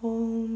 home.